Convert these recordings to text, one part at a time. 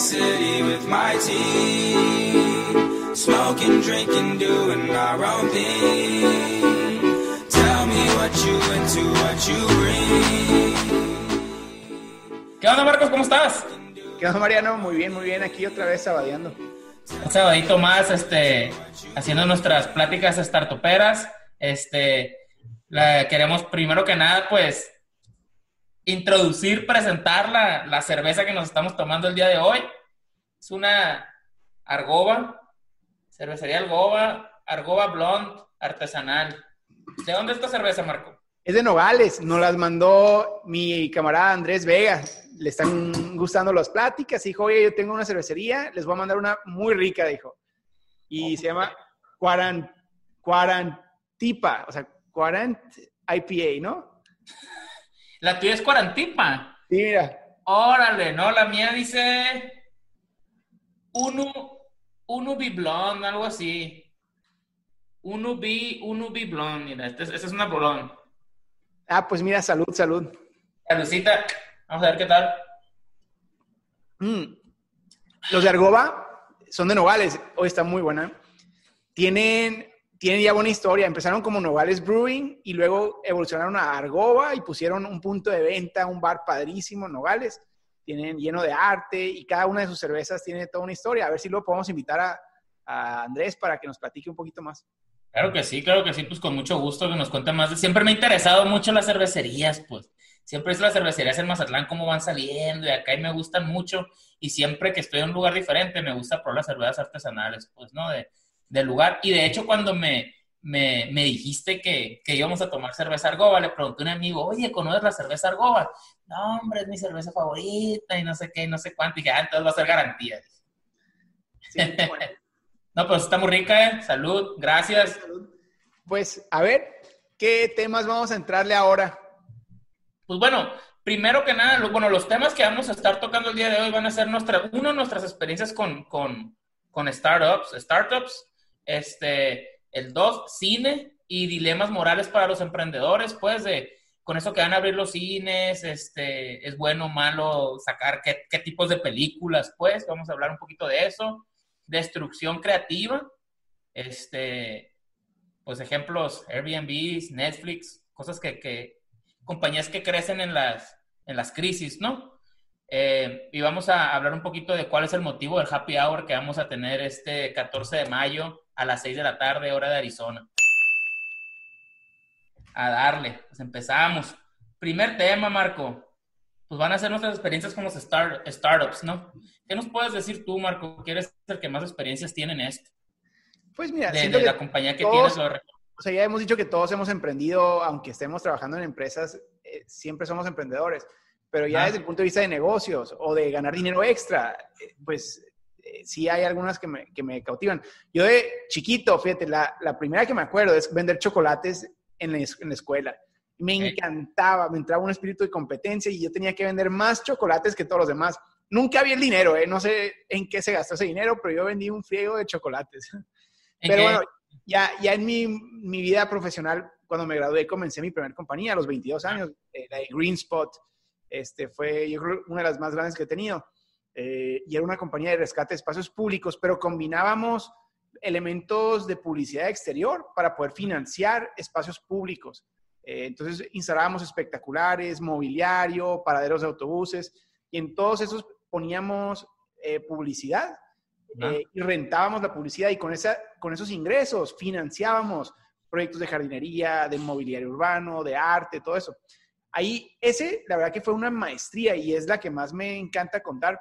city with my team. Smoking, drinking, doing our own thing. Tell me what you into, what you bring. ¿Qué onda, Marcos? ¿Cómo estás? ¿Qué onda, Mariano? Muy bien, muy bien. Aquí otra vez sabadeando. Un sabadito más, este, haciendo nuestras pláticas startuperas. Este, la, queremos primero que nada, pues, introducir, presentar la, la cerveza que nos estamos tomando el día de hoy. Es una Argoba, cervecería Argoba, Argoba Blonde artesanal. ¿De dónde es esta cerveza, Marco? Es de Nogales, nos las mandó mi camarada Andrés Vega. Le están gustando las pláticas. Dijo, oye, yo tengo una cervecería, les voy a mandar una muy rica, dijo. Y se llama Quarant, Quarantipa, o sea, Quarant IPA, ¿no? La tuya es Cuarantipa. Sí, mira. Órale, no, la mía dice uno, uno blonde, algo así. Uno B, uno B blonde, mira, esta es, esta es una blonde. Ah, pues mira, salud, salud. Saludcita, vamos a ver qué tal. Mm. Los de Argoba son de Nogales. Hoy está muy buena. Tienen, tienen ya buena historia. Empezaron como Nogales Brewing y luego evolucionaron a Argoba y pusieron un punto de venta, un bar padrísimo Nogales. Tienen lleno de arte y cada una de sus cervezas tiene toda una historia. A ver si luego podemos invitar a, a Andrés para que nos platique un poquito más. Claro que sí, claro que sí, pues con mucho gusto que nos cuente más. Siempre me ha interesado mucho las cervecerías, pues. Siempre es las cervecerías en Mazatlán, cómo van saliendo, y acá y me gustan mucho. Y siempre que estoy en un lugar diferente, me gusta probar las cervezas artesanales, pues, ¿no? De, del lugar. Y de hecho, cuando me, me, me dijiste que, que íbamos a tomar cerveza Argoba, le pregunté a un amigo, oye, ¿conoces la cerveza Argoba? No, hombre, es mi cerveza favorita, y no sé qué, y no sé cuánto. Y dije, ah, entonces va a ser garantía. Sí, bueno. No, pues está muy rica, ¿eh? Salud, gracias. Pues, a ver, ¿qué temas vamos a entrarle ahora? Pues bueno, primero que nada, bueno, los temas que vamos a estar tocando el día de hoy van a ser nuestra, uno, nuestras experiencias con, con, con startups, startups, este, el dos, cine y dilemas morales para los emprendedores, pues, de, con eso que van a abrir los cines, este, es bueno o malo sacar qué, qué tipos de películas, pues, vamos a hablar un poquito de eso, destrucción creativa, este, pues ejemplos, Airbnb, Netflix, cosas que, que compañías que crecen en las, en las crisis, ¿no? Eh, y vamos a hablar un poquito de cuál es el motivo del happy hour que vamos a tener este 14 de mayo a las 6 de la tarde, hora de Arizona. A darle, pues empezamos. Primer tema, Marco. Pues van a ser nuestras experiencias con los start- startups, ¿no? ¿Qué nos puedes decir tú, Marco? que eres el que más experiencias tiene en esto? Pues mira, De, la compañía que todos- tienes. lo o sea, ya hemos dicho que todos hemos emprendido, aunque estemos trabajando en empresas, eh, siempre somos emprendedores, pero ya Ah. desde el punto de vista de negocios o de ganar dinero extra, eh, pues eh, sí hay algunas que me, que me cautivan. Yo de chiquito, fíjate, la, la primera que me acuerdo es vender chocolates en la, en la escuela. Me Ok. encantaba, me entraba un espíritu de competencia y yo tenía que vender más chocolates que todos los demás. Nunca había el dinero, ¿eh? no sé en qué se gastó ese dinero, pero yo vendí un friego de chocolates. ¿En Pero bueno, ya, ya en mi, mi vida profesional, cuando me gradué, comencé mi primera compañía a los 22 años, eh, la de Green Spot. Este fue, yo creo, una de las más grandes que he tenido. Eh, y era una compañía de rescate de espacios públicos, pero combinábamos elementos de publicidad exterior para poder financiar espacios públicos. Eh, entonces instalábamos espectaculares, mobiliario, paraderos de autobuses, y en todos esos poníamos eh, publicidad Ah. y rentábamos la publicidad y con, esa, con esos ingresos financiábamos proyectos de jardinería, de mobiliario urbano, de arte, todo eso. Ahí, ese, la verdad que fue una maestría y es la que más me encanta contar,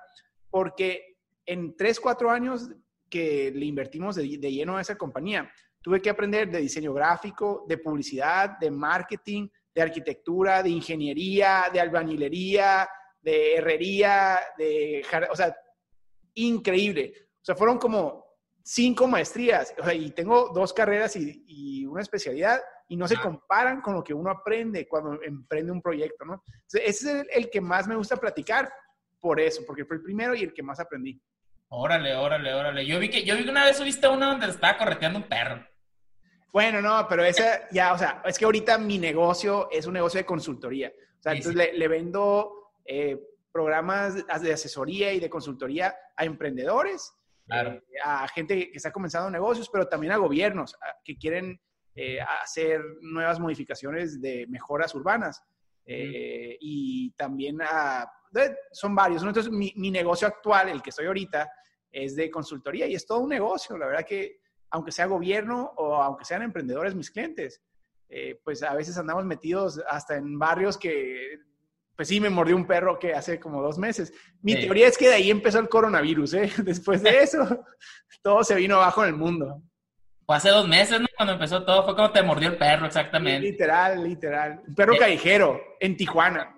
porque en tres, cuatro años que le invertimos de, de lleno a esa compañía, tuve que aprender de diseño gráfico, de publicidad, de marketing, de arquitectura, de ingeniería, de albañilería, de herrería, de, o sea, increíble. O sea, fueron como cinco maestrías, y tengo dos carreras y una especialidad, y no se comparan con lo que uno aprende cuando emprende un proyecto, ¿no? Entonces, ese es el, el que más me gusta platicar por eso, porque fue el primero y el que más aprendí. Órale, órale, órale. Yo vi que, yo vi que una vez subiste una donde estaba correteando un perro. Bueno, no, pero esa ya, o sea, es que ahorita mi negocio es un negocio de consultoría. O sea, Sí, entonces Le, le vendo eh, programas de asesoría y de consultoría a emprendedores, eh, a gente que está comenzando negocios, pero también a gobiernos que quieren eh, hacer nuevas modificaciones de mejoras urbanas. Eh, y también a, son varios. Entonces, mi, mi, negocio actual, el que estoy ahorita, es de consultoría y es todo un negocio. La verdad que, aunque sea gobierno o aunque sean emprendedores mis clientes, pues a veces andamos metidos hasta en barrios que pues sí, me mordió un perro que hace como dos meses. Mi teoría es que de ahí empezó el coronavirus, ¿eh? Después de eso, todo se vino abajo en el mundo. Fue hace dos meses, ¿no? Cuando empezó todo, fue como te mordió el perro, exactamente. Literal, literal. Un perro callejero, en Tijuana.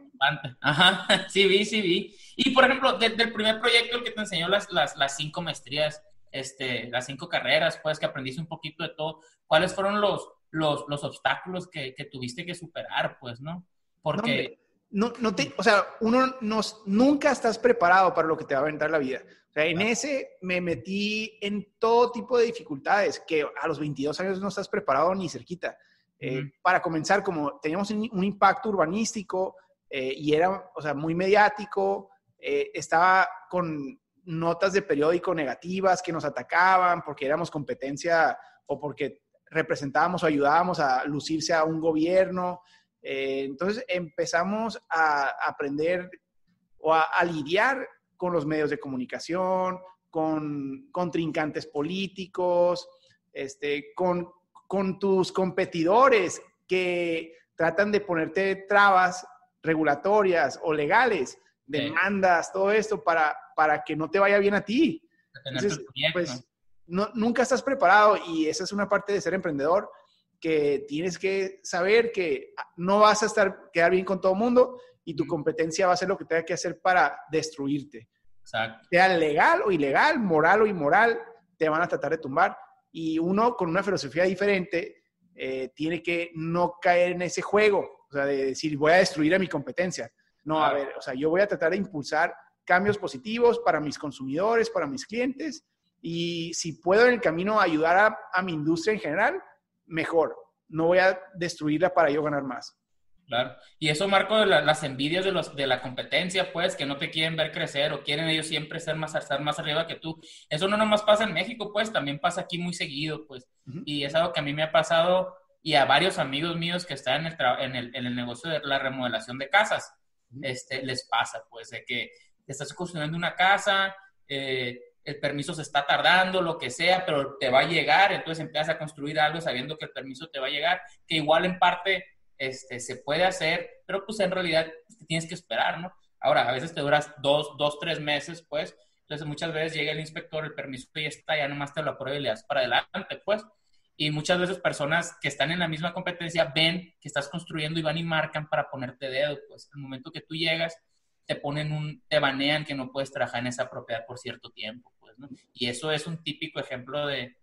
Ajá, sí vi, sí vi. Y, por ejemplo, desde el primer proyecto, el que te enseñó las, las, las cinco maestrías, este, las cinco carreras, pues, que aprendiste un poquito de todo, ¿cuáles fueron los, los, los obstáculos que, que, tuviste que superar, pues, no? Porque no, no te, o sea, uno nos, nunca estás preparado para lo que te va a aventar la vida. O sea, en ese me metí en todo tipo de dificultades que a los 22 años no estás preparado ni cerquita. Eh, para comenzar, como teníamos un, impacto urbanístico eh, y era, o sea, muy mediático, eh, estaba con notas de periódico negativas que nos atacaban porque éramos competencia o porque representábamos o ayudábamos a lucirse a un gobierno. Eh, entonces empezamos a aprender o a, lidiar con los medios de comunicación, con contrincantes políticos, este, con, con tus competidores que tratan de ponerte trabas regulatorias o legales, demandas, todo esto para, para que no te vaya bien a ti. Entonces, pues, no, nunca estás preparado y esa es una parte de ser emprendedor que tienes que saber que no vas a estar, quedar bien con todo el mundo y tu competencia va a ser lo que tenga que hacer para destruirte. Exacto. Sea legal o ilegal, moral o inmoral, te van a tratar de tumbar. Y uno con una filosofía diferente eh, tiene que no caer en ese juego, o sea, de decir, voy a destruir a mi competencia. No, a ver, o sea, yo voy a tratar de impulsar cambios positivos para mis consumidores, para mis clientes, y si puedo en el camino ayudar a, a mi industria en general, mejor. No voy a destruirla para yo ganar más. Claro. Y eso, Marco, de las envidias de, los, de la competencia, pues, que no te quieren ver crecer o quieren ellos siempre ser más, estar más arriba que tú. Eso no nomás pasa en México, pues, también pasa aquí muy seguido, pues. Y es algo que a mí me ha pasado y a varios amigos míos que están en el, en el, en el negocio de la remodelación de casas, este, les pasa, pues, de que estás construyendo una casa, eh, el permiso se está tardando, lo que sea, pero te va a llegar, entonces empiezas a construir algo sabiendo que el permiso te va a llegar, que igual en parte este, se puede hacer, pero pues en realidad te tienes que esperar, ¿no? Ahora, a veces te duras dos, dos, tres meses, pues, entonces muchas veces llega el inspector, el permiso ya está, ya nomás te lo aprueba y le das para adelante, pues. Y muchas veces personas que están en la misma competencia ven que estás construyendo y van y marcan para ponerte dedo, pues. El momento que tú llegas, te ponen un, te banean que no puedes trabajar en esa propiedad por cierto tiempo, pues, ¿no? Y eso es un típico ejemplo de,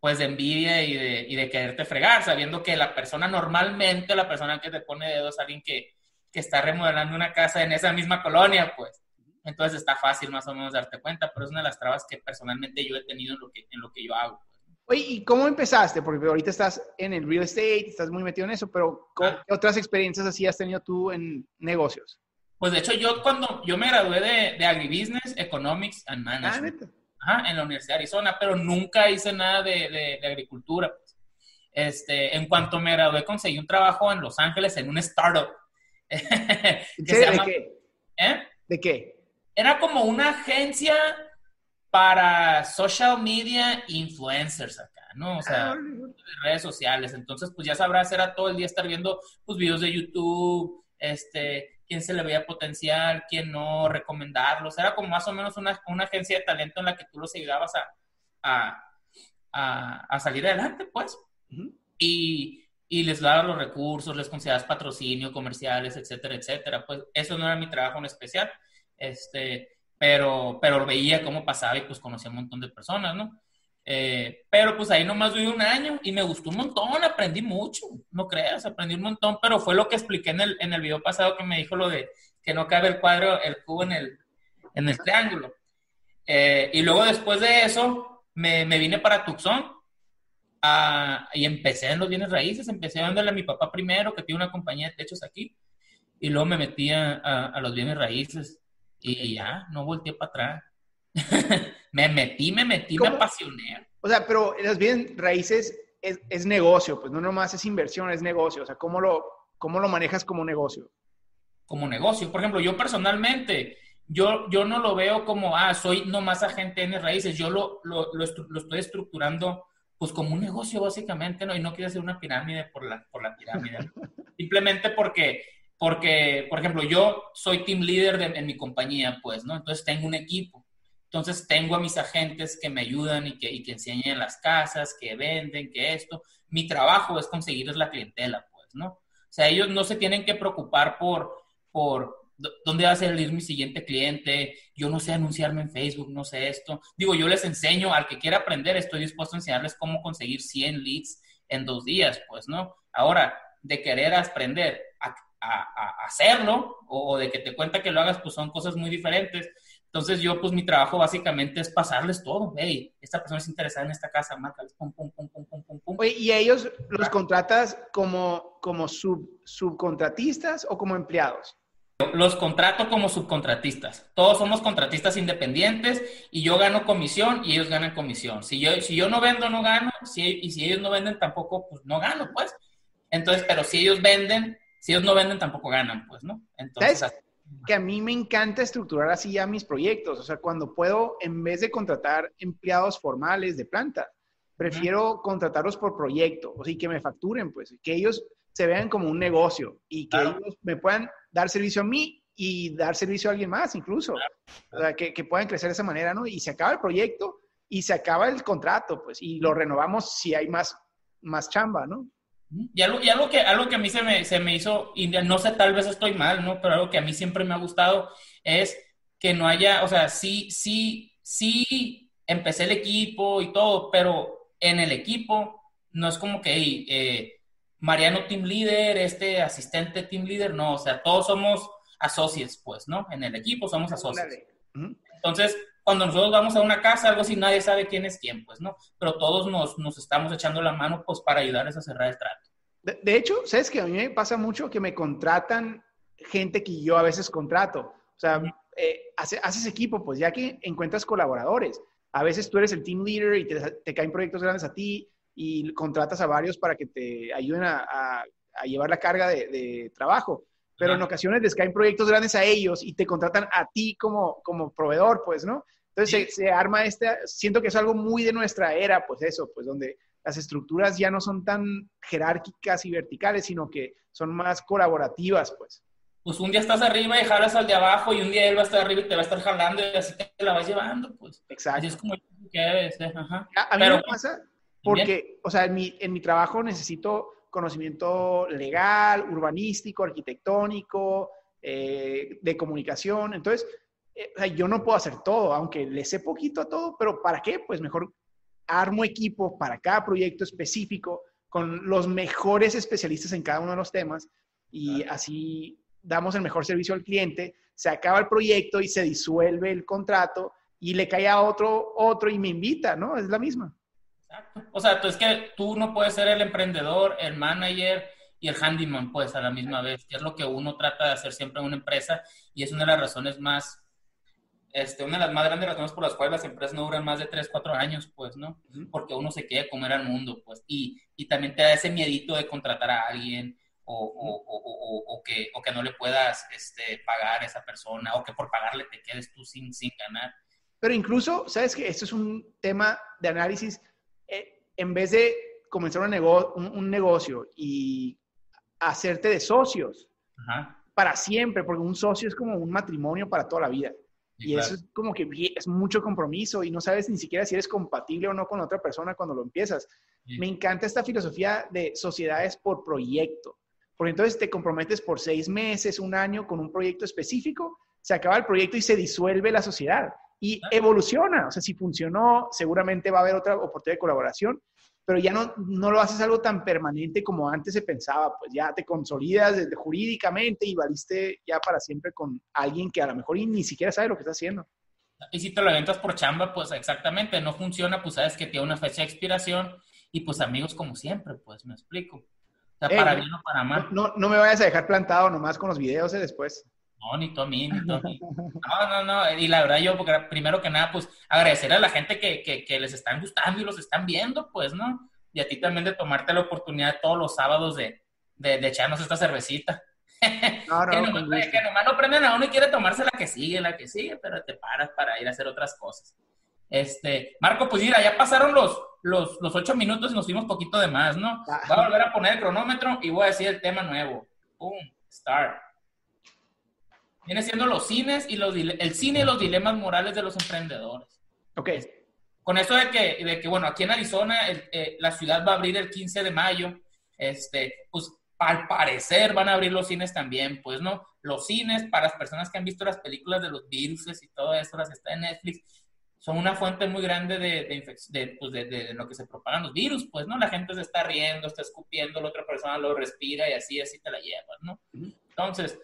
pues, de envidia y de, y de quererte fregar, sabiendo que la persona normalmente, la persona que te pone dedos alguien que, que está remodelando una casa en esa misma colonia, pues. Entonces está fácil más o menos darte cuenta, pero es una de las trabas que personalmente yo he tenido en lo que, en lo que yo hago. Oye, ¿y cómo empezaste? Porque ahorita estás en el real estate, estás muy metido en eso, pero ah. ¿qué otras experiencias así has tenido tú en negocios? Pues de hecho, yo cuando yo me gradué de, de Agribusiness, Economics and Management ah, en la Universidad de Arizona, pero nunca hice nada de, de, agricultura. Pues. Este, en cuanto me gradué, conseguí un trabajo en Los Ángeles en un startup. ¿De qué? ¿Eh? ¿De qué? Era como una agencia para social media influencers acá, ¿no? O sea, ah, redes sociales. Entonces, pues ya sabrás, era todo el día estar viendo pues videos de YouTube, este, quién se le veía potencial, quién no, recomendarlos. Era como más o menos una, una agencia de talento en la que tú los ayudabas a, a, a, salir adelante, pues. y, y, les dabas los recursos, les considerabas patrocinio, comerciales, etcétera, etcétera. Pues eso no era mi trabajo en especial, este, pero, pero veía cómo pasaba y pues conocía un montón de personas, ¿no? Eh, pero pues ahí nomás viví un año y me gustó un montón, aprendí mucho, no creas, aprendí un montón, pero fue lo que expliqué en el, en el video pasado que me dijo lo de que no cabe el cuadro, el cubo en el, en el triángulo. Eh, y luego después de eso me, me vine para Tucson y empecé en los bienes raíces, empecé dándole a mi papá primero, que tiene una compañía de techos aquí, y luego me metí a, a, los bienes raíces. Y ya, no volteé para atrás. me metí, me metí, me apasioné. O sea, pero las bien raíces es, es, negocio, pues no nomás es inversión, es negocio. O sea, ¿cómo lo, cómo lo manejas como negocio? Como negocio. Por ejemplo, yo personalmente, yo, yo no lo veo como, ah, soy nomás agente en raíces. Yo lo, lo, lo, estoy estructurando pues como un negocio básicamente, ¿no? Y no quiero hacer una pirámide por la, por la pirámide. Simplemente porque, porque, por ejemplo, yo soy team leader de, en mi compañía, pues, ¿no? Entonces tengo un equipo. Entonces tengo a mis agentes que me ayudan y que, y que las casas, que venden, que esto. Mi trabajo es conseguirles la clientela, pues, ¿no? O sea, ellos no se tienen que preocupar por, por dónde va a salir mi siguiente cliente, yo no sé anunciarme en Facebook, no sé esto. Digo, yo les enseño, al que quiera aprender, estoy dispuesto a enseñarles cómo conseguir 100 leads en dos días, pues, ¿no? Ahora, de querer aprender a, a, hacerlo o, de que te cuenta que lo hagas, pues son cosas muy diferentes. Entonces yo, pues mi trabajo básicamente es pasarles todo. Hey, esta persona es interesada en esta casa, márcales, pum, pum, pum, pum, pum, pum, pum. Oye, ¿y ellos los contratas como, como sub, subcontratistas o como empleados? Los contrato como subcontratistas. Todos somos contratistas independientes y yo gano comisión y ellos ganan comisión. Si yo, si yo no vendo, no gano. Si, y si ellos no venden, tampoco, pues no gano, pues. Entonces, pero si ellos venden, si ellos no venden, tampoco ganan, pues, ¿no? Entonces, que a mí me encanta estructurar así ya mis proyectos. O sea, cuando puedo, en vez de contratar empleados formales de planta, prefiero contratarlos por proyecto, o sea, que me facturen, pues, que ellos se vean como un negocio y que ellos me puedan dar servicio a mí y dar servicio a alguien más incluso. O sea, que, que, puedan crecer de esa manera, ¿no? Y se acaba el proyecto y se acaba el contrato, pues, y lo renovamos si hay más, más chamba, ¿no? Y algo, y algo, que, algo que a mí se me, se me hizo, y no sé, tal vez estoy mal, ¿no? Pero algo que a mí siempre me ha gustado es que no haya, o sea, sí, sí, sí, empecé el equipo y todo, pero en el equipo no es como que, eh, Mariano team leader, este asistente team leader, no, o sea, todos somos asociados, pues, ¿no? En el equipo somos asociados. Entonces, cuando nosotros vamos a una casa, algo así, nadie sabe quién es quién, pues, ¿no? Pero todos nos, nos estamos echando la mano, pues, para ayudarles a cerrar el trato. De, hecho, ¿sabes que A mí me pasa mucho que me contratan gente que yo a veces contrato. O sea, eh, haces equipo, pues, ya que encuentras colaboradores. A veces tú eres el team leader y te, te caen proyectos grandes a ti y contratas a varios para que te ayuden a, a, llevar la carga de, de trabajo. Pero en ocasiones les caen proyectos grandes a ellos y te contratan a ti como, como proveedor, pues, ¿no? Entonces se, arma este, siento que es algo muy de nuestra era, pues eso, pues donde las estructuras ya no son tan jerárquicas y verticales, sino que son más colaborativas, pues. Pues un día estás arriba y jalas al de abajo y un día él va a estar arriba y te va a estar jalando y así te la vas llevando, pues. Exacto. Así es como que debe ser, ajá. A, mí me pasa porque, o sea, en mi, en mi trabajo necesito conocimiento legal, urbanístico, arquitectónico, eh, de comunicación. Entonces, eh, o sea, yo no puedo hacer todo, aunque le sé poquito a todo, pero ¿para qué? Pues mejor armo equipo para cada proyecto específico con los mejores especialistas en cada uno de los temas y así damos el mejor servicio al cliente, se acaba el proyecto y se disuelve el contrato y le cae a otro, otro y me invita, ¿no? Es la misma. Exacto. O sea, es que tú no puedes ser el emprendedor, el manager y el handyman, pues, a la misma vez, que es lo que uno trata de hacer siempre en una empresa y es una de las razones más, este, una de las más grandes razones por las cuales las empresas no duran más de 3, 4 años, pues, ¿no? Porque uno se quiere comer al mundo, pues, y, y también te da ese miedito de contratar a alguien o, o, o, o, que, o que no le puedas este, pagar a esa persona o que por pagarle te quedes tú sin, sin ganar. Pero incluso, ¿sabes que Esto es un tema de análisis en vez de comenzar un, negocio y hacerte de socios para siempre, porque un socio es como un matrimonio para toda la vida. Y eso es como que es mucho compromiso y no sabes ni siquiera si eres compatible o no con otra persona cuando lo empiezas. Me encanta esta filosofía de sociedades por proyecto, porque entonces te comprometes por seis meses, un año con un proyecto específico, se acaba el proyecto y se disuelve la sociedad y evoluciona. O sea, si funcionó, seguramente va a haber otra oportunidad de colaboración, pero ya no, no lo haces algo tan permanente como antes se pensaba, pues ya te consolidas desde jurídicamente y valiste ya para siempre con alguien que a lo mejor ni siquiera sabe lo que está haciendo. Y si te lo aventas por chamba, pues exactamente, no funciona, pues sabes que tiene una fecha de expiración y pues amigos como siempre, pues me explico. O sea, para bien o para mal. No, no me vayas a dejar plantado nomás con los videos ¿eh? después. No, ni tú a mí, ni tú a mí. No, no, no. Y la verdad, yo, porque primero que nada, pues agradecer a la gente que, que, que les están gustando y los están viendo, pues, ¿no? Y a ti también de tomarte la oportunidad todos los sábados de, de, de echarnos esta cervecita. No, no, que, nomás, gusto. que nomás no prenden a uno y quiere tomarse la que sigue, la que sigue, pero te paras para ir a hacer otras cosas. Este, Marco, pues mira, ya pasaron los, los, los ocho minutos y nos fuimos poquito de más, ¿no? Ah. Voy a volver a poner el cronómetro y voy a decir el tema nuevo. Boom, start. Viene siendo los cines y los el cine y los dilemas morales de los emprendedores. Ok. Con eso de que, de que bueno, aquí en Arizona el- eh, la ciudad va a abrir el 15 de mayo, este, pues al parecer van a abrir los cines también, pues, ¿no? Los cines, para las personas que han visto las películas de los virus y todo eso, las está en Netflix, son una fuente muy grande de, de, de, pues, de- de lo que se propagan los virus, pues, ¿no? La gente se está riendo, está escupiendo, la otra persona lo respira y así, así te la llevas, ¿no? Entonces,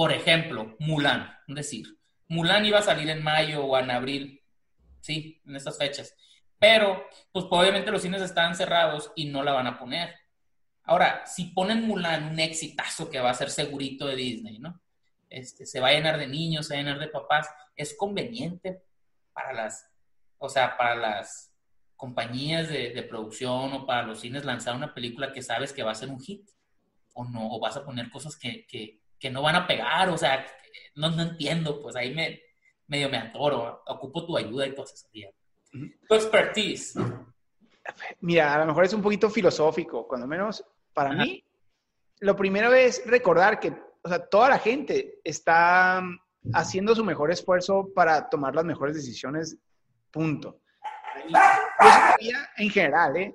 por ejemplo, Mulan, es decir, Mulan iba a salir en mayo o en abril, sí, en estas fechas, pero, pues obviamente los cines están cerrados y no la van a poner. Ahora, si ponen Mulan, un exitazo que va a ser segurito de Disney, ¿no? Este, se va a llenar de niños, se va a llenar de papás, es conveniente para las, o sea, para las compañías de, producción o para los cines lanzar una película que sabes que va a ser un hit o no, o vas a poner cosas que, que no van a pegar, o sea, no, no entiendo, pues ahí me, medio me atoro, ocupo tu ayuda y tu asesoría. Ujú. Tu expertise. Mira, a lo mejor es un poquito filosófico, cuando menos para Ajá. mí. Lo primero es recordar que, o sea, toda la gente está haciendo su mejor esfuerzo para tomar las mejores decisiones, punto. Y esa es la vida en general, ¿eh?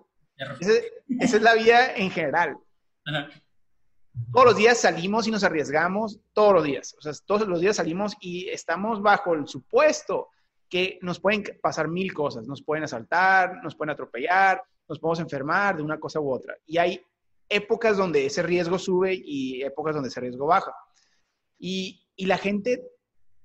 Esa, esa es la vida en general. Ajá. Todos los días salimos y nos arriesgamos, todos los días. O sea, todos los días salimos y estamos bajo el supuesto que nos pueden pasar mil cosas. Nos pueden asaltar, nos pueden atropellar, nos podemos enfermar de una cosa u otra. Y hay épocas donde ese riesgo sube y épocas donde ese riesgo baja. Y, y la gente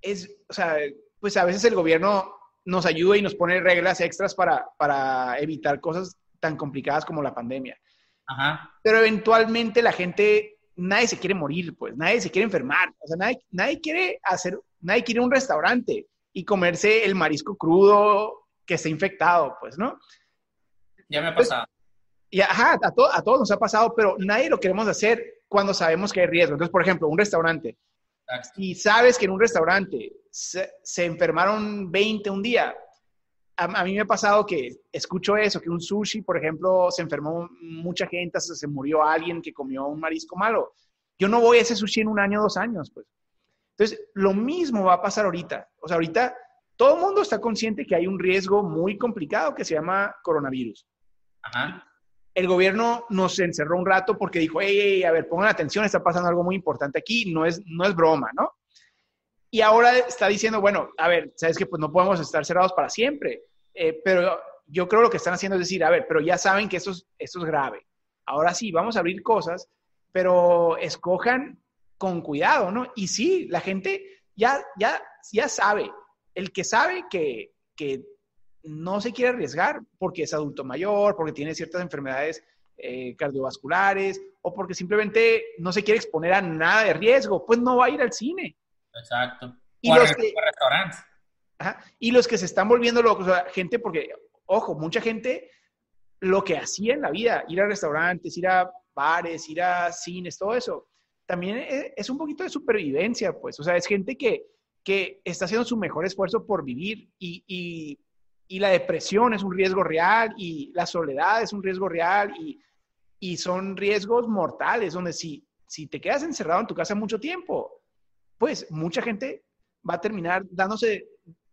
es, o sea, pues a veces el gobierno nos ayuda y nos pone reglas extras para, para evitar cosas tan complicadas como la pandemia Ajá. pero eventualmente la gente, nadie se quiere morir, pues, nadie se quiere enfermar, o sea, nadie, nadie quiere hacer, nadie quiere ir a un restaurante y comerse el marisco crudo que está infectado, pues, ¿no? Ya me ha Pues, pasado. Y ajá, a, to- a todos nos ha pasado, pero nadie lo queremos hacer cuando sabemos que hay riesgo. Entonces, por ejemplo, un restaurante, Exacto. si sabes que en un restaurante se, se enfermaron 20 un día, a, a mí me ha pasado que escucho eso, que un sushi, por ejemplo, se enfermó mucha gente, hasta se murió alguien que comió un marisco malo. Yo no voy a ese sushi en un año, dos años, pues. Entonces, lo mismo va a pasar ahorita. O sea, ahorita todo el mundo está consciente que hay un riesgo muy complicado que se llama coronavirus. Ajá. El gobierno nos encerró un rato porque dijo, hey, hey, a ver, pongan atención, está pasando algo muy importante aquí, no es, no es broma, ¿no? Y ahora está diciendo, bueno, a ver, sabes que pues no podemos estar cerrados para siempre, eh, pero yo creo lo que están haciendo es decir, a ver, pero ya saben que esto es, esto es grave. Ahora sí, vamos a abrir cosas, pero escojan con cuidado, ¿no? Y sí, la gente ya, ya, ya sabe, el que sabe que, que no se quiere arriesgar porque es adulto mayor, porque tiene ciertas enfermedades eh, cardiovasculares o porque simplemente no se quiere exponer a nada de riesgo, pues no va a ir al cine. Exacto. Y o los que- restaurantes. Ajá. Y los que se están volviendo locos, o sea, gente, porque, ojo, mucha gente lo que hacía en la vida, ir a restaurantes, ir a bares, ir a cines, todo eso, también es, es un poquito de supervivencia, pues. O sea, es gente que, que está haciendo su mejor esfuerzo por vivir y, y, y la depresión es un riesgo real y la soledad es un riesgo real y, y son riesgos mortales, donde si, si te quedas encerrado en tu casa mucho tiempo, pues mucha gente va a terminar dándose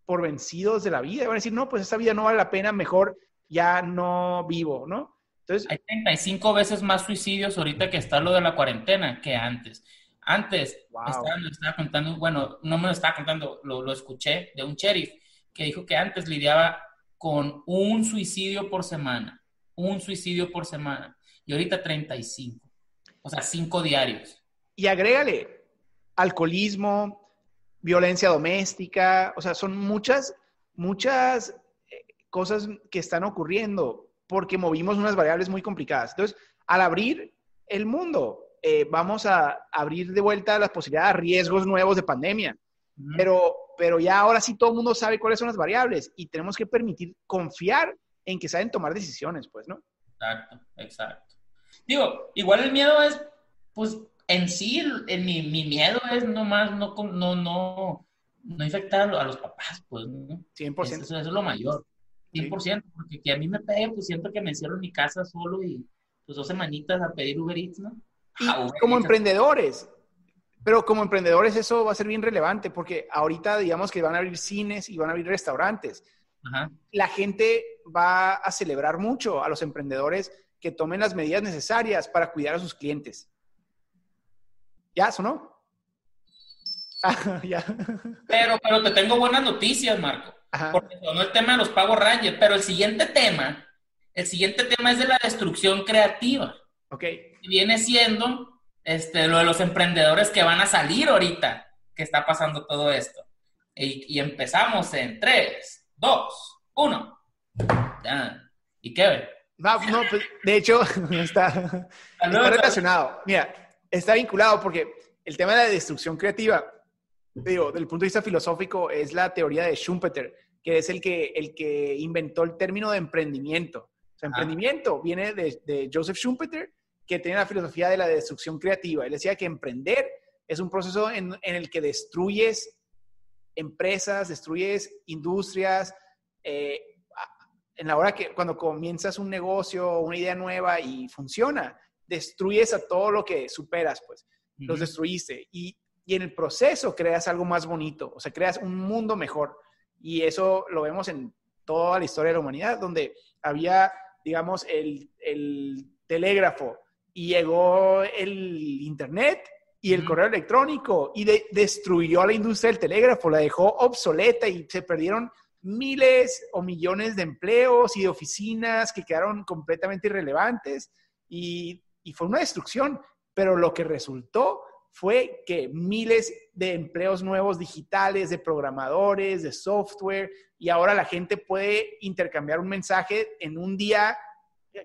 por vencidos de la vida. Van a decir, no, pues esta vida no vale la pena, mejor ya no vivo, ¿no? Entonces, Hay 35 veces más suicidios ahorita que está lo de la cuarentena que antes. Antes, Wow. me estaba, me estaba contando, bueno, no me lo estaba contando, lo, lo escuché de un sheriff que dijo que antes lidiaba con un suicidio por semana, un suicidio por semana, y ahorita 35, o sea, 5 diarios. y agrégale alcoholismo, violencia doméstica, o sea, son muchas, muchas eh, cosas que están ocurriendo porque movimos unas variables muy complicadas. Entonces, al abrir el mundo, eh, vamos a abrir de vuelta las posibilidades de riesgos nuevos de pandemia. Pero, pero ya ahora sí todo el mundo sabe cuáles son las variables y tenemos que permitir confiar en que saben tomar decisiones, pues, ¿no? Exacto, exacto. Digo, igual el miedo es, pues, en sí, en mi, mi, miedo es nomás no, no, no, no infectar a los papás, pues, ¿no? 100%. Eso, eso es lo mayor. 100%, porque que a mí me pegue, pues siento que me encierro en mi casa solo y pues dos semanitas a pedir Uber Eats, ¿no? Y Ah, Uber como Eats. emprendedores, pero como emprendedores eso va a ser bien relevante porque ahorita digamos que van a abrir cines y van a abrir restaurantes. Ajá. La gente va a celebrar mucho a los emprendedores que tomen las medidas necesarias para cuidar a sus clientes. ¿Ya sonó? Ah, ya. Pero, pero te tengo buenas noticias, Marco. Ajá. Porque sonó el tema de los Power Rangers, pero el siguiente tema, el siguiente tema es de la destrucción creativa. Ok. Y viene siendo este, lo de los emprendedores que van a salir ahorita, que está pasando todo esto. Y, y empezamos en 3, 2, 1. Ya. ¿Y qué? Va, no, pues, de hecho, está, está relacionado. Mira, está vinculado porque el tema de la destrucción creativa, digo, desde el punto de vista filosófico, es la teoría de Schumpeter, que es el que, el que inventó el término de emprendimiento. O sea, Ah. emprendimiento viene de, de Joseph Schumpeter, que tiene la filosofía de la destrucción creativa. Él decía que emprender es un proceso en, en el que destruyes empresas, destruyes industrias, eh, en la hora que cuando comienzas un negocio, una idea nueva y funciona, destruyes a todo lo que superas, pues, los Ujú. destruiste. Y, y en el proceso creas algo más bonito, o sea, creas un mundo mejor. Y eso lo vemos en toda la historia de la humanidad, donde había, digamos, el, el telégrafo y llegó el internet y el correo electrónico y de- destruyó a la industria del telégrafo, la dejó obsoleta y se perdieron miles o millones de empleos y de oficinas que quedaron completamente irrelevantes y, y fue una destrucción, pero lo que resultó fue que miles de empleos nuevos digitales, de programadores, de software, y ahora la gente puede intercambiar un mensaje en un día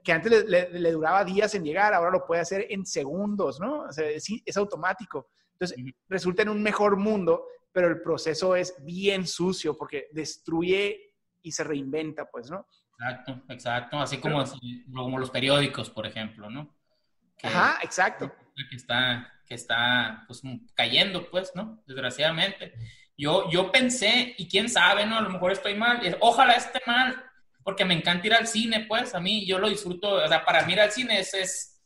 que antes le, le- le duraba días en llegar, ahora lo puede hacer en segundos, ¿no? O sea, es, es automático. Entonces, resulta en un mejor mundo, pero el proceso es bien sucio porque destruye y se reinventa, pues, ¿no? Exacto, exacto. Así como, como los periódicos, por ejemplo, ¿no? Que, Ajá, exacto. que está, que está pues, cayendo, pues, ¿no? Desgraciadamente. Yo, yo pensé, y quién sabe, ¿no? A lo mejor estoy mal. Ojalá esté mal, porque me encanta ir al cine, pues. A mí, yo lo disfruto. O sea, para mí ir al cine es, es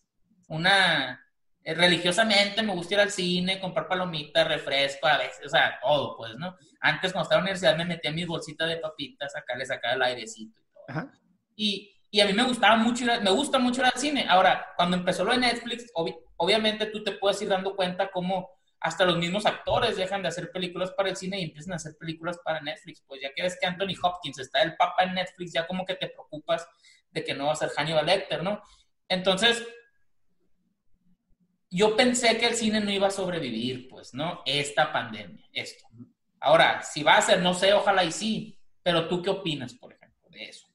una... eh, religiosamente me gusta ir al cine, comprar palomitas, refresco, a veces, o sea, todo, pues, ¿no? Antes, cuando estaba en la universidad, me metía mis bolsitas de papitas, acá le sacaba el airecito y todo. Ajá. Y, y a mí me gustaba mucho, ir me gusta mucho ir cine. Ahora, cuando empezó lo de Netflix, obvi- obviamente tú te puedes ir dando cuenta cómo hasta los mismos actores dejan de hacer películas para el cine y empiezan a hacer películas para Netflix. Pues ya que que Anthony Hopkins está el papa en Netflix, ya como que te preocupas de que no va a ser Hannibal Lecter, ¿no? Entonces, yo pensé que el cine no iba a sobrevivir, pues, ¿no? Esta pandemia, esto. Ahora, si va a ser, no sé, ojalá y sí, pero tú qué opinas, por ejemplo, de eso?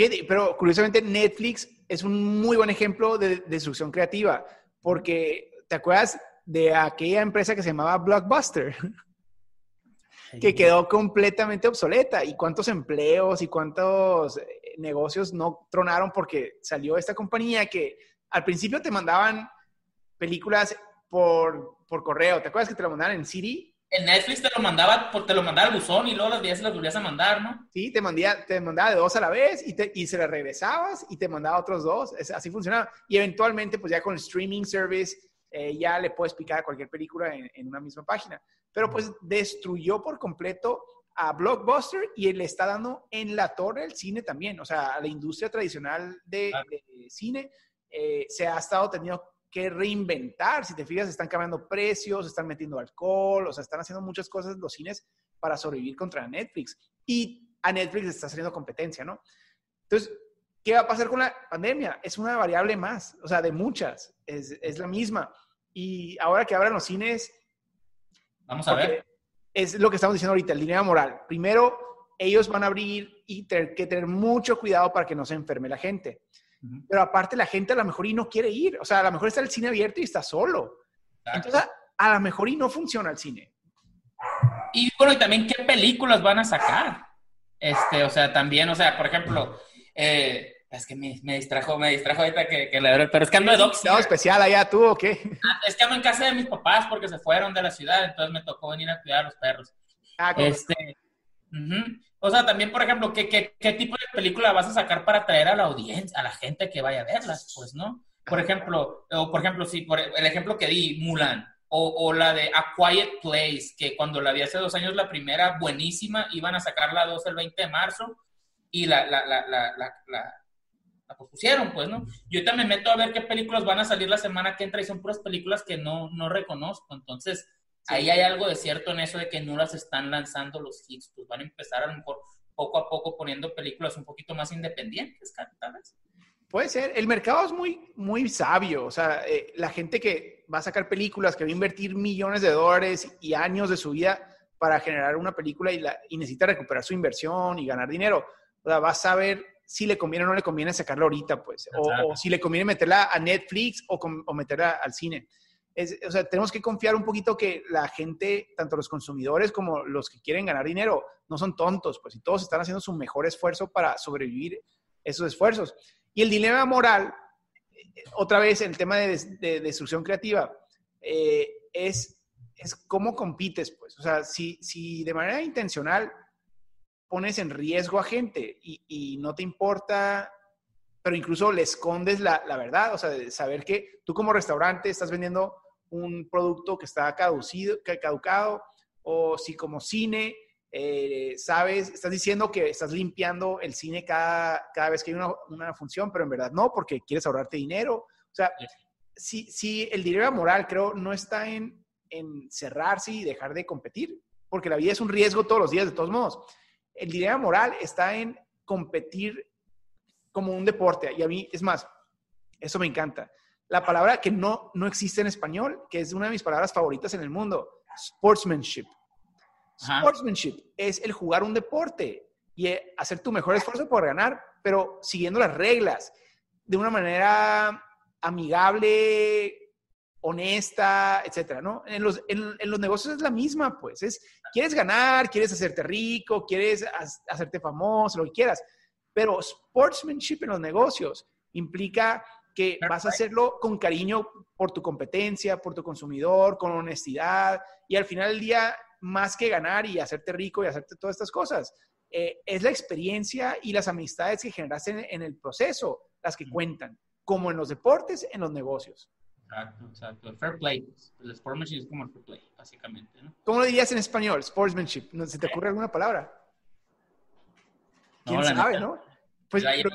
Fíjate, pero curiosamente Netflix es un muy buen ejemplo de destrucción creativa, porque ¿te acuerdas de aquella empresa que se llamaba Blockbuster? que quedó completamente obsoleta. ¿Y cuántos empleos y cuántos eh, negocios no tronaron porque salió esta compañía que al principio te mandaban películas por, por correo? ¿Te acuerdas que te lo mandaban en CD? En Netflix te lo mandaba, por- te lo mandaba al buzón y luego las días se las volvías a mandar, ¿no? Sí, te, mandía, te mandaba de dos a la vez y, te, y se las regresabas y te mandaba otros dos. Es- así funcionaba. Y eventualmente, pues ya con el streaming service, eh, ya le puedes picar a cualquier película en, en una misma página. Pero pues destruyó por completo a Blockbuster y le está dando en la torre el cine también. O sea, a la industria tradicional de, Claro. de cine eh, se ha estado teniendo que reinventar. Si te fijas, están cambiando precios, están metiendo alcohol, o sea, están haciendo muchas cosas los cines para sobrevivir contra Netflix. Y a Netflix le está saliendo competencia, ¿no? Entonces, ¿qué va a pasar con la pandemia? Es una variable más, o sea, de muchas, es, es la misma. Y ahora que abran los cines, Vamos a ver. es lo que estamos diciendo ahorita, el dilema moral. Primero, ellos van a abrir y tener que tener mucho cuidado para que no se enferme la gente. Pero aparte la gente a lo mejor y no quiere ir. O sea, a lo mejor está el cine abierto y está solo. Exacto. Entonces, a lo mejor y no funciona el cine. Y bueno, y también qué películas van a sacar. Este, o sea, también, o sea, por ejemplo, eh, es que me, me distrajo, me distrajo ahorita que, que la pero es que ando de doc. ¿Estado especial allá tú o qué? Ah, Es que ando en casa de mis papás porque se fueron de la ciudad, entonces me tocó venir a cuidar a los perros. Ah, como- Ujú. O sea, también, por ejemplo, ¿qué, qué, qué tipo de película vas a sacar para atraer a la audiencia, a la gente que vaya a verlas? Pues, ¿no? Por ejemplo, o por ejemplo, sí, por el ejemplo que di, Mulan, o, o la de A Quiet Place, que cuando la vi hace dos años, la primera, buenísima, iban a sacar la 2 el 20 de marzo, y la, la, la, la, la, la- la pospusieron, pues, ¿no? Yo ahorita me meto a ver qué películas van a salir la semana que entra y son puras películas que no, no reconozco, entonces ahí hay algo de cierto en eso de que no las están lanzando los hits, pues van a empezar a lo mejor poco a poco poniendo películas un poquito más independientes, tal vez. Puede ser. El mercado es muy, muy sabio. O sea, eh, la gente que va a sacar películas, que va a invertir millones de dólares y años de su vida para generar una película y, la- y necesita recuperar su inversión y ganar dinero, o sea, va a saber si le conviene o no le conviene sacarla ahorita, pues. O, si le conviene meterla a Netflix o meterla al cine. Es- o sea, tenemos que confiar un poquito que la gente, tanto los consumidores como los que quieren ganar dinero, no son tontos, pues, y todos están haciendo su mejor esfuerzo para sobrevivir esos esfuerzos. Y el dilema moral, eh, otra vez el tema de, des- de destrucción creativa, eh, es, es cómo compites, pues. O sea, si, si de manera intencional pones en riesgo a gente y, y no te importa, pero incluso le escondes la, la verdad, o sea, de saber que tú como restaurante estás vendiendo un producto que está caducido, que caducado, o si como cine eh, sabes, estás diciendo que estás limpiando el cine cada, cada vez que hay una, una función, pero en verdad no, porque quieres ahorrarte dinero. O sea, si, si el dilema moral, creo, no está en, en cerrarse y dejar de competir, porque la vida es un riesgo todos los días, de todos modos. El dilema moral está en competir como un deporte. Y a mí, es más, eso me encanta. La palabra que no, no existe en español, que es una de mis palabras favoritas en el mundo, sportsmanship. Ajá. Sportsmanship es el jugar un deporte y eh, hacer tu mejor esfuerzo por ganar, pero siguiendo las reglas, de una manera amigable, honesta, etcétera, ¿no? En los, en, en los negocios es la misma, pues, es, quieres ganar, quieres hacerte rico, quieres ha- hacerte famoso, lo que quieras, pero sportsmanship en los negocios implica que vas a hacerlo con cariño por tu competencia, por tu consumidor, con honestidad, y al final del día, más que ganar y hacerte rico y hacerte todas estas cosas, eh, es la experiencia y las amistades que generaste en, en el proceso las que cuentan, como en los deportes, en los negocios. Exacto, exacto. El fair play. El sportsmanship es como el fair play, básicamente, ¿no? ¿Cómo lo dirías en español? Sportsmanship. ¿No se te ocurre alguna palabra? ¿Quién No, sabe, no? Pues pero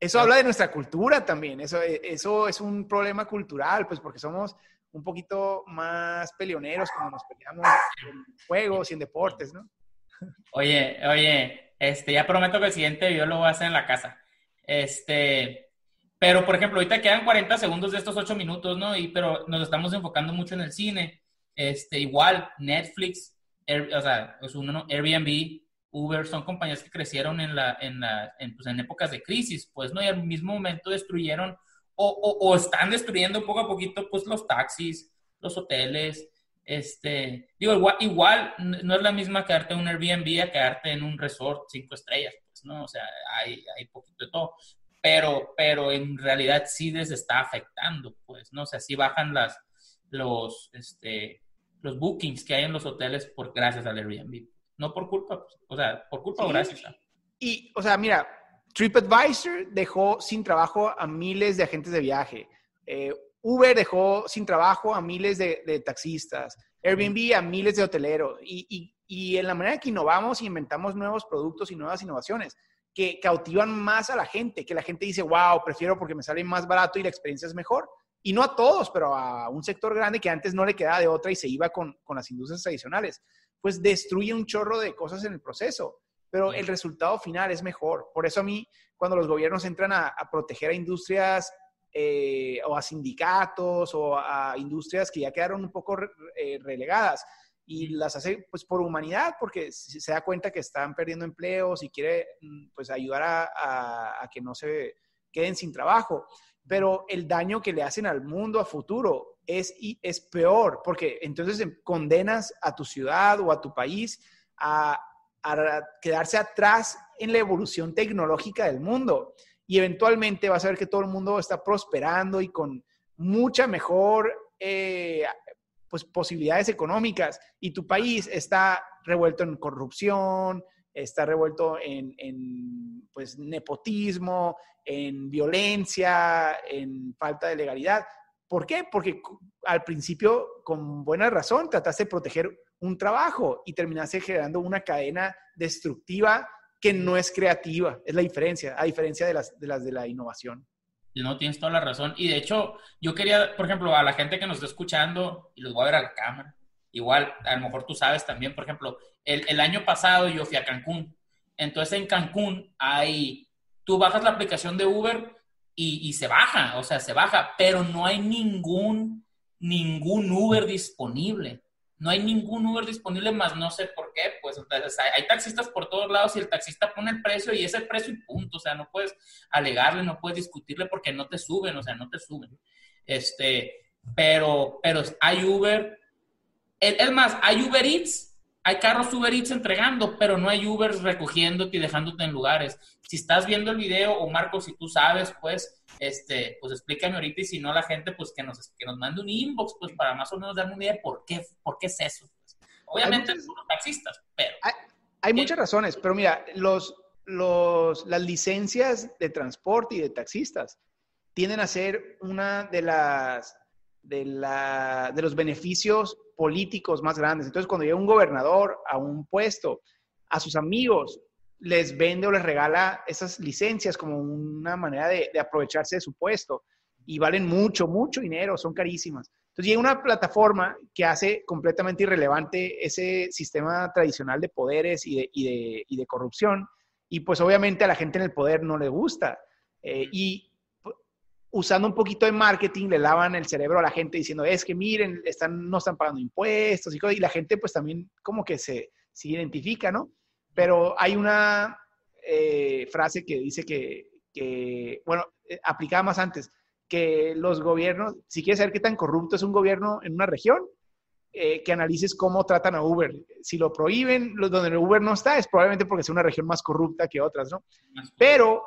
eso habla de nuestra cultura también. Eso, eso es un problema cultural, pues porque somos un poquito más peleoneros como nos peleamos en juegos y en deportes, ¿no? Oye, oye, este, ya prometo que el siguiente yo lo voy a hacer en la casa. Este, pero por ejemplo, ahorita quedan 40 segundos de estos 8 minutos, ¿no? Y, pero nos estamos enfocando mucho en el cine. Este, igual, Netflix, Air- o sea, es uno, ¿no? Airbnb, Uber, son compañías que crecieron en, la, en, la, en, pues, en épocas de crisis, pues, ¿no? Y al mismo momento destruyeron o, o, están destruyendo poco a poquito, pues, los taxis, los hoteles, este, digo, igual, no es la misma quedarte en un Airbnb a quedarte en un resort cinco estrellas, pues, ¿no? O sea, hay, hay poquito de todo. Pero, pero en realidad sí les está afectando, pues, ¿no? O sea, sí bajan las, los, este, los bookings que hay en los hoteles por gracias al Airbnb. No por culpa, pues, o sea, por culpa o Sí. gracias. a- Y, o sea, mira, TripAdvisor dejó sin trabajo a miles de agentes de viaje. Eh, Uber dejó sin trabajo a miles de, de taxistas. Airbnb a miles de hoteleros. Y, y- y en la manera que innovamos y inventamos nuevos productos y nuevas innovaciones que cautivan más a la gente, que la gente dice, wow, prefiero porque me sale más barato y la experiencia es mejor. Y no a todos, pero a un sector grande que antes no le quedaba de otra y se iba con, con las industrias tradicionales, pues destruye un chorro de cosas en el proceso pero el resultado final es mejor. Por eso a mí, cuando los gobiernos entran a, a proteger a industrias eh, o a sindicatos o a industrias que ya quedaron un poco re- eh, relegadas y las hace pues por humanidad, porque se da cuenta que están perdiendo empleos y quiere mm, pues ayudar a, a- a que no se queden sin trabajo. Pero el daño que le hacen al mundo a futuro es, es peor, porque entonces condenas a tu ciudad o a tu país a, a quedarse atrás en la evolución tecnológica del mundo. Y eventualmente vas a ver que todo el mundo está prosperando y con mucha mejor eh, pues, posibilidades económicas y tu país está revuelto en corrupción, está revuelto en, pues, nepotismo, en violencia, en falta de legalidad. ¿Por qué? Porque al principio, con buena razón, trataste de proteger un trabajo y terminaste generando una cadena destructiva que no es creativa. Es la diferencia, a diferencia de las de, las la innovación. No, tienes toda la razón. Y de hecho, yo quería, por ejemplo, a la gente que nos está escuchando, y los voy a ver a la cámara, igual, a lo mejor tú sabes también, por ejemplo, el, el año pasado yo fui a Cancún. Entonces en Cancún hay, tú bajas la aplicación de Uber y, y, se baja, o sea, se baja, pero no hay ningún, ningún Uber disponible no hay ningún Uber disponible más, no sé por qué, pues hay, taxistas por todos lados y el taxista pone el precio y es el precio y punto, o sea, no puedes alegarle, no puedes discutirle porque no te suben, o sea, no te suben. Este, pero, pero hay Uber, es más, hay Uber Eats, hay carros Uber Eats entregando, pero no hay Uber recogiéndote y dejándote en lugares. Si estás viendo el video, o Marco, si tú sabes, pues este, pues explícame ahorita y si no la gente, pues que nos, que nos mande un inbox, pues para más o menos darme una idea de por qué, por qué es eso. Pues. Obviamente son los taxistas, pero... Hay, muchas razones, pero mira, los, los, las licencias de transporte y de taxistas tienden a ser una de las de, la, de los beneficios políticos más grandes. Entonces, cuando llega un gobernador a un puesto, a sus amigos les vende o les regala esas licencias como una manera de, aprovecharse de su puesto y valen mucho, mucho dinero, son carísimas. Entonces llega una plataforma que hace completamente irrelevante ese sistema tradicional de poderes y de, y de, corrupción y pues obviamente a la gente en el poder no le gusta. Eh, y usando un poquito de marketing le lavan el cerebro a la gente diciendo, es que miren, están, no están pagando impuestos y, y la gente pues también como que se, se identifica, ¿no? Pero hay una eh, frase que dice que, bueno, eh, aplicaba más antes, que los gobiernos, si quieres saber qué tan corrupto es un gobierno en una región, eh, que analices cómo tratan a Uber. Si lo prohíben, donde Uber no está, es probablemente porque es una región más corrupta que otras, ¿no? Pero,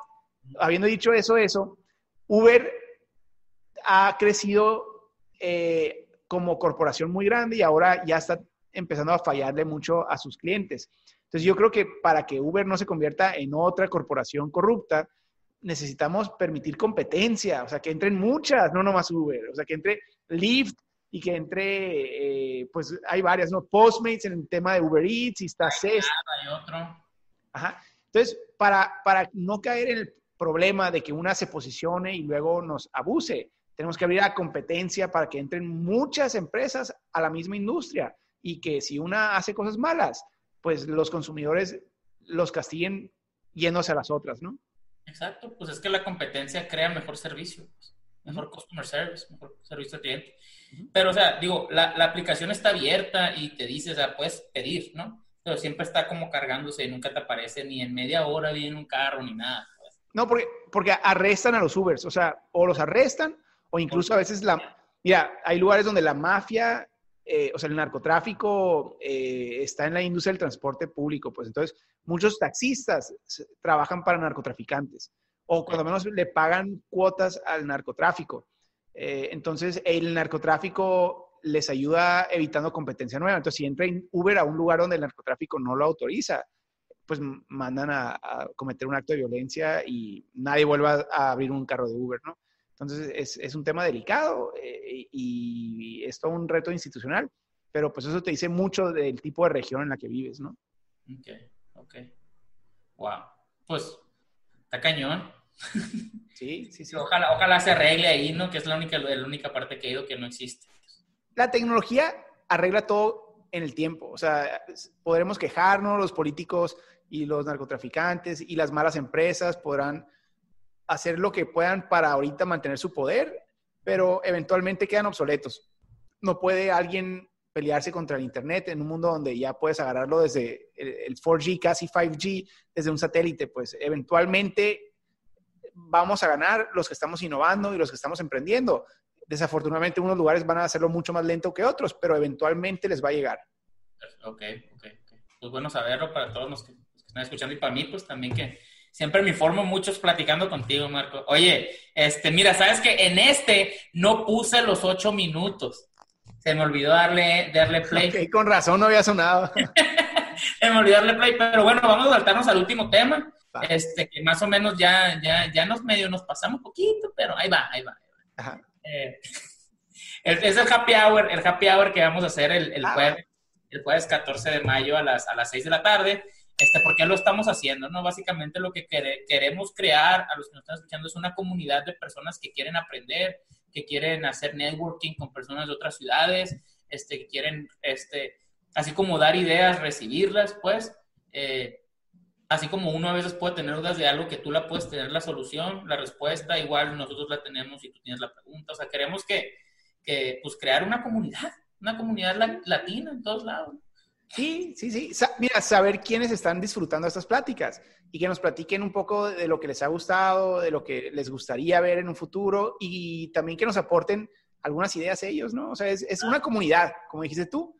habiendo dicho eso, eso, Uber ha crecido como corporación muy grande y ahora ya está empezando a fallarle mucho a sus clientes. Entonces yo creo que para que Uber no se convierta en otra corporación corrupta, necesitamos permitir competencia, o sea, que entren muchas, no nomás Uber, o sea, que entre Lyft y que entre, eh, pues hay varias, ¿no? Postmates en el tema de Uber Eats y está CES. Hay otro. Ajá. Entonces, para, para no caer en el problema de que una se posicione y luego nos abuse, tenemos que abrir la competencia para que entren muchas empresas a la misma industria y que si una hace cosas malas, pues los consumidores los castiguen yéndose a las otras, ¿no? Exacto, pues es que la competencia crea mejor servicio, pues, mejor customer service, mejor servicio al cliente. Pero, o sea, digo, la, la, aplicación está abierta y te dice, o sea, puedes pedir, ¿no? Pero siempre está como cargándose y nunca te aparece ni en media hora viene un carro ni nada. No, porque, porque arrestan a los Ubers, o sea, o los arrestan o incluso a veces la... Mira, hay lugares donde la mafia eh, o sea, el narcotráfico eh, está en la industria del transporte público, pues entonces muchos taxistas trabajan para narcotraficantes o cuando menos le pagan cuotas al narcotráfico. Eh, entonces el narcotráfico les ayuda evitando competencia nueva. Entonces si entra en Uber a un lugar donde el narcotráfico no lo autoriza, pues mandan a, a cometer un acto de violencia y nadie vuelve a abrir un carro de Uber, ¿no? Entonces, es, es un tema delicado eh, y es todo un reto institucional, pero pues eso te dice mucho del tipo de región en la que vives, ¿no? Ok, ok. Wow. Pues, está cañón. Sí, sí, sí. Ojalá, ojalá se arregle ahí, ¿no? Que es la única, la única parte que he ido que no existe. La tecnología arregla todo en el tiempo. O sea, podremos quejarnos, los políticos y los narcotraficantes y las malas empresas podrán hacer lo que puedan para ahorita mantener su poder, pero eventualmente quedan obsoletos. No puede alguien pelearse contra el Internet en un mundo donde ya puedes agarrarlo desde el 4G, casi 5G, desde un satélite, pues eventualmente vamos a ganar los que estamos innovando y los que estamos emprendiendo. Desafortunadamente, unos lugares van a hacerlo mucho más lento que otros, pero eventualmente les va a llegar. Ok, ok. Pues bueno saberlo para todos los que están escuchando y para mí, pues también que siempre me informo muchos platicando contigo, Marco. Oye, este, mira, sabes que en este no puse los ocho minutos. Se me olvidó darle, darle play. Ok, con razón no había sonado. Se me olvidó darle play, pero bueno, vamos a saltarnos al último tema. Va. Este, que más o menos ya, ya, ya nos medio nos pasamos un poquito, pero ahí va, ahí va. Ajá. Eh, es el happy hour, el happy hour que vamos a hacer el, el Ah. jueves, el jueves 14 de mayo a las, a las 6 de la tarde. Este, ¿Por qué lo estamos haciendo? ¿no? Básicamente lo que quere- queremos crear, a los que nos están escuchando, es una comunidad de personas que quieren aprender, que quieren hacer networking con personas de otras ciudades, este, que quieren, este, así como dar ideas, recibirlas, pues. eh, así como uno a veces puede tener dudas de algo que tú la puedes tener la solución, la respuesta, igual nosotros la tenemos y tú tienes la pregunta. O sea, queremos que, que pues, crear una comunidad, una comunidad la- latina en todos lados. Sí, sí, sí. Sa- mira, saber quiénes están disfrutando estas pláticas y que nos platiquen un poco de lo que les ha gustado, de lo que les gustaría ver en un futuro y también que nos aporten algunas ideas ellos, ¿no? O sea, es, es una comunidad, como dijiste tú.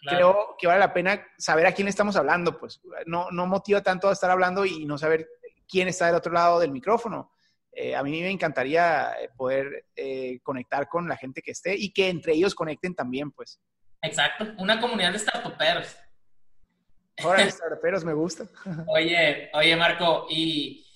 Claro. Creo que vale la pena saber a quién le estamos hablando, pues no, no motiva tanto a estar hablando y no saber quién está del otro lado del micrófono. Eh, a mí me encantaría eh, poder eh, conectar con la gente que esté y que entre ellos conecten también, pues. Exacto, una comunidad de startuperos. Ahora, startuperos me gusta. Oye, oye, Marco, y,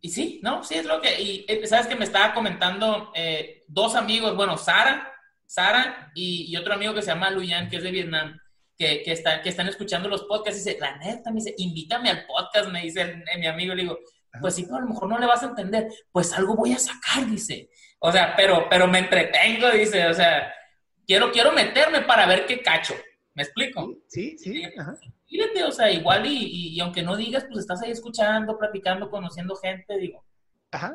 y sí, ¿no? Sí, es lo que. Y eh, sabes que me estaba comentando eh, dos amigos, bueno, Sara, Sara y, y otro amigo que se llama Luyan, que es de Vietnam, que, que, está, que están escuchando los podcasts. Y dice, la neta, me dice, invítame al podcast, me dice el- mi amigo. Le digo, pues sí, pero a lo mejor no le vas a entender. Pues algo voy a sacar, dice. O sea, pero, pero me entretengo, dice. O sea, quiero, quiero meterme para ver qué cacho. ¿Me explico? Sí, sí. ajá. Fíjate, o sea, igual y, y- y aunque no digas, pues estás ahí escuchando, platicando, conociendo gente, digo, Ajá.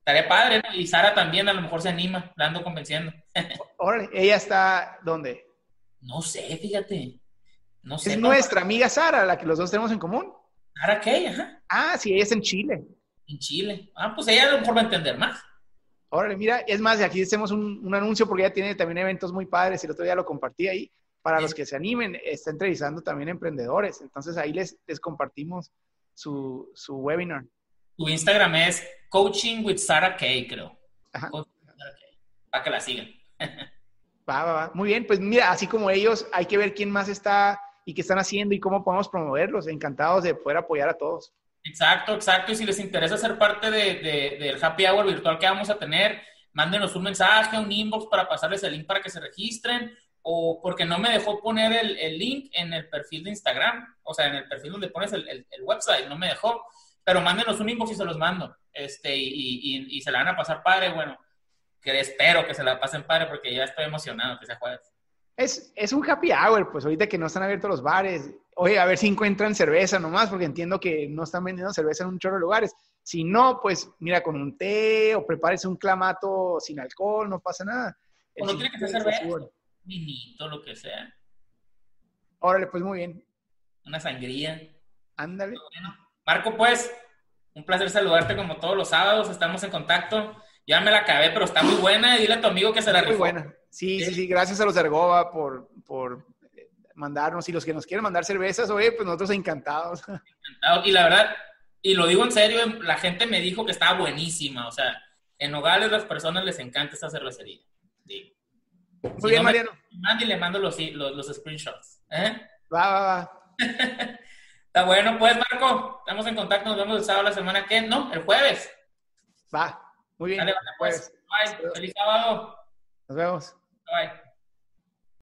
estaría padre, ¿no? Y Sara también a lo mejor se anima, la ando convenciendo. Órale, ella está, ¿dónde? No sé, fíjate, no sé. Es nuestra amiga Sara, la que los dos tenemos en común. ¿Sara qué? Ajá, Ah, sí, ella es en Chile. en Chile. Ah, pues ella a lo mejor va a entender más. Órale, mira, es más, aquí hacemos un, un anuncio porque ella tiene también eventos muy padres y el otro día lo compartí ahí. Para los que se animen, está entrevistando también emprendedores. Entonces ahí les, les compartimos su, su webinar. Tu Instagram es Coaching with creo. Ajá. Sarah Kay, Para que la sigan. Va, va, va. Muy bien, pues mira, así como ellos, hay que ver quién más está y qué están haciendo y cómo podemos promoverlos. Encantados de poder apoyar a todos. Exacto, exacto. Y si les interesa ser parte de, de- del happy hour virtual que vamos a tener, mándenos un mensaje, un inbox para pasarles el link para que se registren. O porque no me dejó poner el, el link en el perfil de Instagram, o sea, en el perfil donde pones el, el- el website, no me dejó. Pero mándenos un inbox y se los mando. Este, y, y- y se la van a pasar padre. Bueno, que espero que se la pasen padre porque ya estoy emocionado que sea jueves. Es, es un happy hour, pues ahorita que no están abiertos los bares. Oye, a ver si encuentran cerveza nomás, porque entiendo que no están vendiendo cerveza en un chorro de lugares. Si no, pues mira, con un té o prepárese un clamato sin alcohol, no pasa nada. O no tiene que ser cerveza. Vinito, lo que sea. Órale, pues muy bien. Una sangría. Ándale. Marco, pues, un placer saludarte como todos los sábados. Estamos en contacto. Ya me la acabé, pero está muy buena. Dile a tu amigo que se la Muy rifó. buena. Sí, sí, sí. Gracias a los de Ergoba por, por mandarnos. Y los que nos quieren mandar cervezas, oye, pues nosotros encantados. Y la verdad, y lo digo en serio, la gente me dijo que estaba buenísima. O sea, en Nogales las personas les encanta esta cervecería. Sí. Muy Si bien, no Mariano. Mande y le mando los, los, los screenshots. ¿eh? Va, va, va. Está bueno, pues, Marco. Estamos en contacto. Nos vemos el sábado la semana que no, el jueves. Va. Muy bien. Dale, vale, pues. Bye. Feliz sábado. nos vemos.